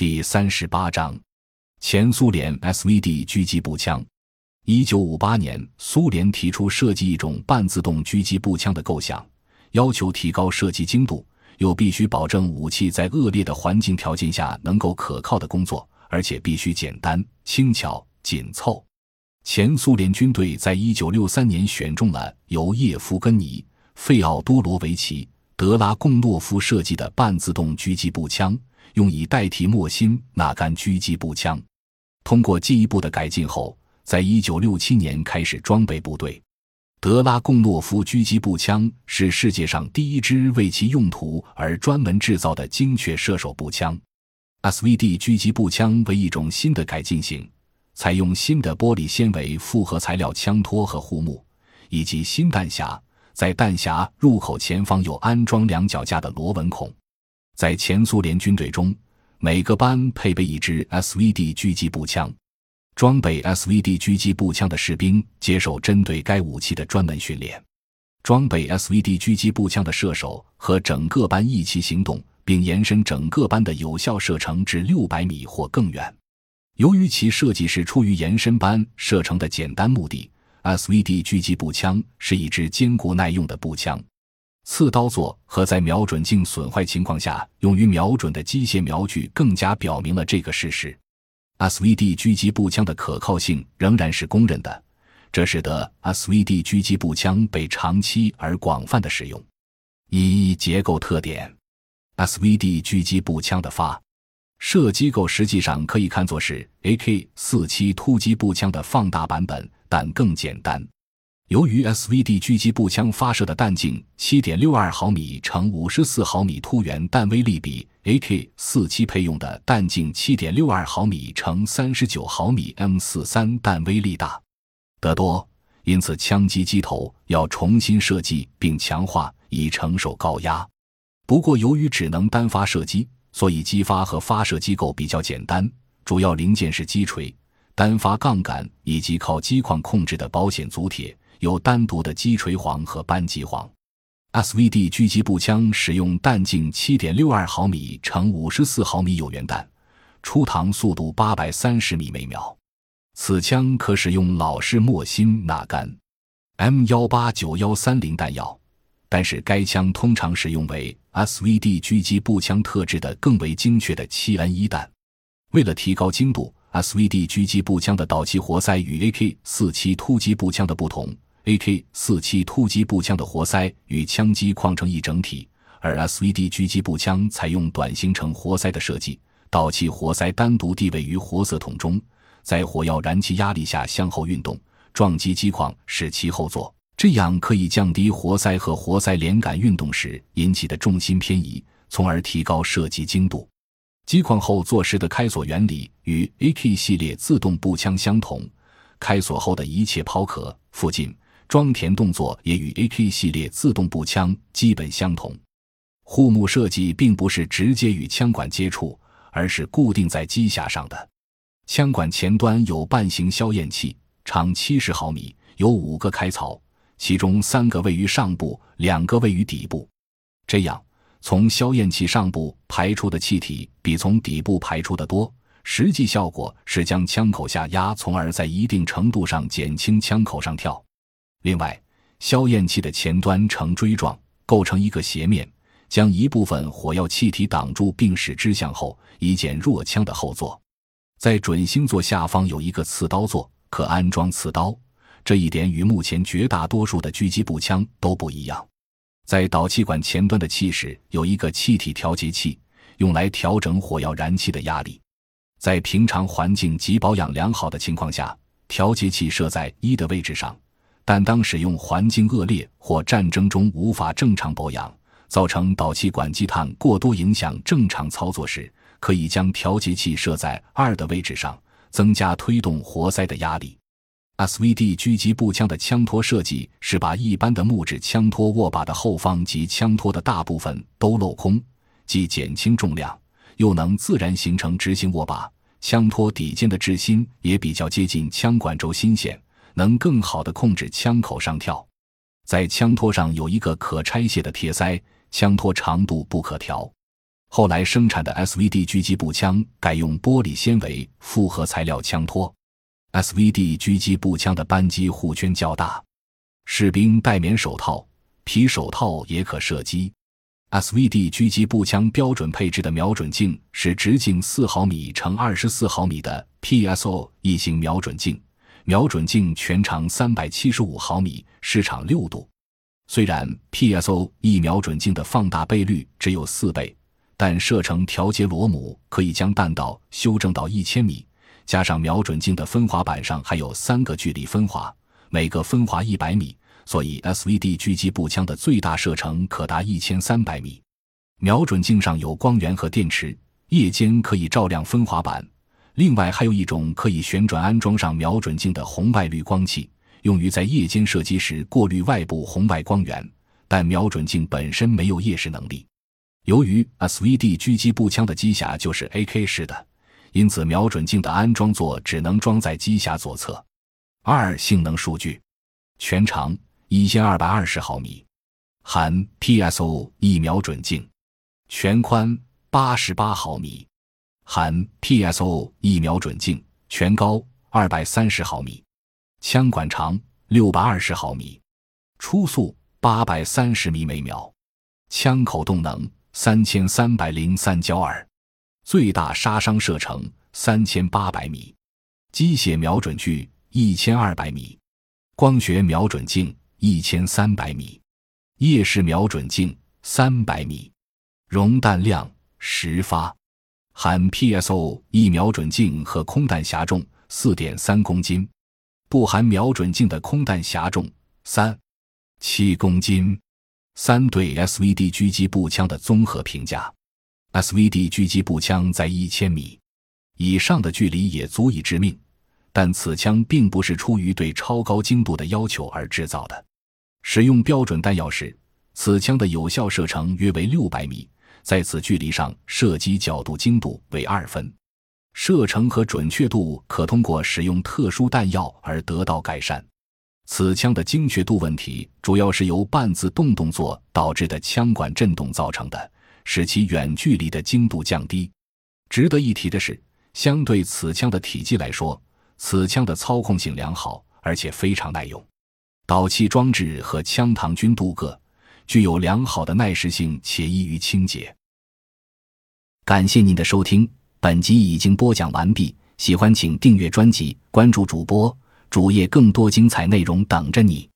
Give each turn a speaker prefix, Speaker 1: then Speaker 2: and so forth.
Speaker 1: 第三十八章，前苏联 SVD 狙击步枪。一九五八年，苏联提出设计一种半自动狙击步枪的构想，要求提高射击精度，又必须保证武器在恶劣的环境条件下能够可靠的工作，而且必须简单、轻巧、紧凑。前苏联军队在一九六三年选中了由叶夫根尼·费奥多罗维奇·德拉贡诺夫设计的半自动狙击步枪，用以代替莫辛纳甘狙击步枪。通过进一步的改进后，在一九六七年开始装备部队。德拉贡诺夫狙击步枪是世界上第一支为其用途而专门制造的精确射手步枪。SVD 狙击步枪为一种新的改进型。采用新的玻璃纤维复合材料枪托和护木，以及新弹匣，在弹匣入口前方有安装两脚架的螺纹孔。在前苏联军队中，每个班配备一支 SVD 狙击步枪。装备 SVD 狙击步枪的士兵接受针对该武器的专门训练。装备 SVD 狙击步枪的射手和整个班一起行动，并延伸整个班的有效射程至六百米或更远。由于其设计是出于延伸班射程的简单目的，SVD 狙击步枪是一支坚固耐用的步枪。刺刀座和在瞄准镜损坏情况下用于瞄准的机械瞄具更加表明了这个事实。SVD 狙击步枪的可靠性仍然是公认的，这使得 SVD 狙击步枪被长期而广泛的使用。一结构特点：SVD 狙击步枪的发。射机构实际上可以看作是 AK-47 突击步枪的放大版本，但更简单。由于 SVD 狙击步枪发射的弹径7.62毫米乘54毫米突圆弹威力比 AK-47 配用的弹径7.62毫米乘39毫米 M43 弹威力大得多，因此枪机机头要重新设计并强化以承受高压。不过，由于只能单发射击。所以，激发和发射机构比较简单，主要零件是击锤、单发杠杆以及靠机框控制的保险足铁，有单独的击锤簧和扳机簧。SVD 狙击步枪使用弹径7.62毫米乘54毫米有源弹，出膛速度830米每秒。此枪可使用老式莫辛纳甘 M189-130 弹药。但是该枪通常使用为 SVD 狙击步枪特制的更为精确的 7N1 弹。为了提高精度，SVD 狙击步枪的导气活塞与 AK-47 突击步枪的不同。AK-47 突击步枪的活塞与枪机框成一整体，而 SVD 狙击步枪采用短行程活塞的设计，导气活塞单独地位于活塞筒中，在火药燃气压力下向后运动，撞击机框使其后座。这样可以降低活塞和活塞连杆运动时引起的重心偏移，从而提高射击精度。机框后座时的开锁原理与 AK 系列自动步枪相同，开锁后的一切抛壳、附近装填动作也与 AK 系列自动步枪基本相同。护木设计并不是直接与枪管接触，而是固定在机匣上的。枪管前端有半形消焰器，长七十毫米，有五个开槽。其中三个位于上部，两个位于底部。这样，从消焰器上部排出的气体比从底部排出的多。实际效果是将枪口下压，从而在一定程度上减轻枪口上跳。另外，消焰器的前端呈锥状，构成一个斜面，将一部分火药气体挡住，并使之向后，以减弱枪的后座。在准星座下方有一个刺刀座，可安装刺刀。这一点与目前绝大多数的狙击步枪都不一样。在导气管前端的气室有一个气体调节器，用来调整火药燃气的压力。在平常环境及保养良好的情况下，调节器设在一的位置上；但当使用环境恶劣或战争中无法正常保养，造成导气管积碳过多影响正常操作时，可以将调节器设在二的位置上，增加推动活塞的压力。SVD 狙击步枪的枪托设计是把一般的木质枪托握把的后方及枪托的大部分都镂空，既减轻重量，又能自然形成直行握把。枪托底尖的质心也比较接近枪管轴心线，能更好地控制枪口上跳。在枪托上有一个可拆卸的铁塞，枪托长度不可调。后来生产的 SVD 狙击步枪改用玻璃纤维复合材料枪托。SVD 狙击步枪的扳机护圈较大，士兵戴棉手套，皮手套也可射击。SVD 狙击步枪标准配置的瞄准镜是直径四毫米乘二十四毫米的 PSO 异形瞄准镜，瞄准镜全长三百七十五毫米，视场六度。虽然 PSO 异瞄准镜的放大倍率只有四倍，但射程调节螺母可以将弹道修正到一千米。加上瞄准镜的分滑板上还有三个距离分滑，每个分滑一百米，所以 SVD 狙击步枪的最大射程可达一千三百米。瞄准镜上有光源和电池，夜间可以照亮分滑板。另外还有一种可以旋转安装上瞄准镜的红外滤光器，用于在夜间射击时过滤外部红外光源。但瞄准镜本身没有夜视能力。由于 SVD 狙击步枪的机匣就是 AK 式的。因此，瞄准镜的安装座只能装在机匣左侧。二、性能数据：全长一千二百二十毫米，含 PSO 一瞄准镜；全宽八十八毫米，含 PSO 一瞄准镜；全高二百三十毫米，枪管长六百二十毫米，初速八百三十米每秒，枪口动能三千三百零三焦耳。最大杀伤射程三千八百米，机械瞄准距一千二百米，光学瞄准镜一千三百米，夜视瞄准镜三百米，容弹量十发，含 PSO 一瞄准镜和空弹匣重四点三公斤，不含瞄准镜的空弹匣重三七公斤。三对 SVD 狙击步枪的综合评价。SVD 狙击步枪在一千米以上的距离也足以致命，但此枪并不是出于对超高精度的要求而制造的。使用标准弹药时，此枪的有效射程约为六百米，在此距离上射击角度精度为二分，射程和准确度可通过使用特殊弹药而得到改善。此枪的精确度问题主要是由半自动动作导致的枪管振动造成的。使其远距离的精度降低。值得一提的是，相对此枪的体积来说，此枪的操控性良好，而且非常耐用。导气装置和枪膛均镀铬，具有良好的耐蚀性且易于清洁。感谢您的收听，本集已经播讲完毕。喜欢请订阅专辑，关注主播主页，更多精彩内容等着你。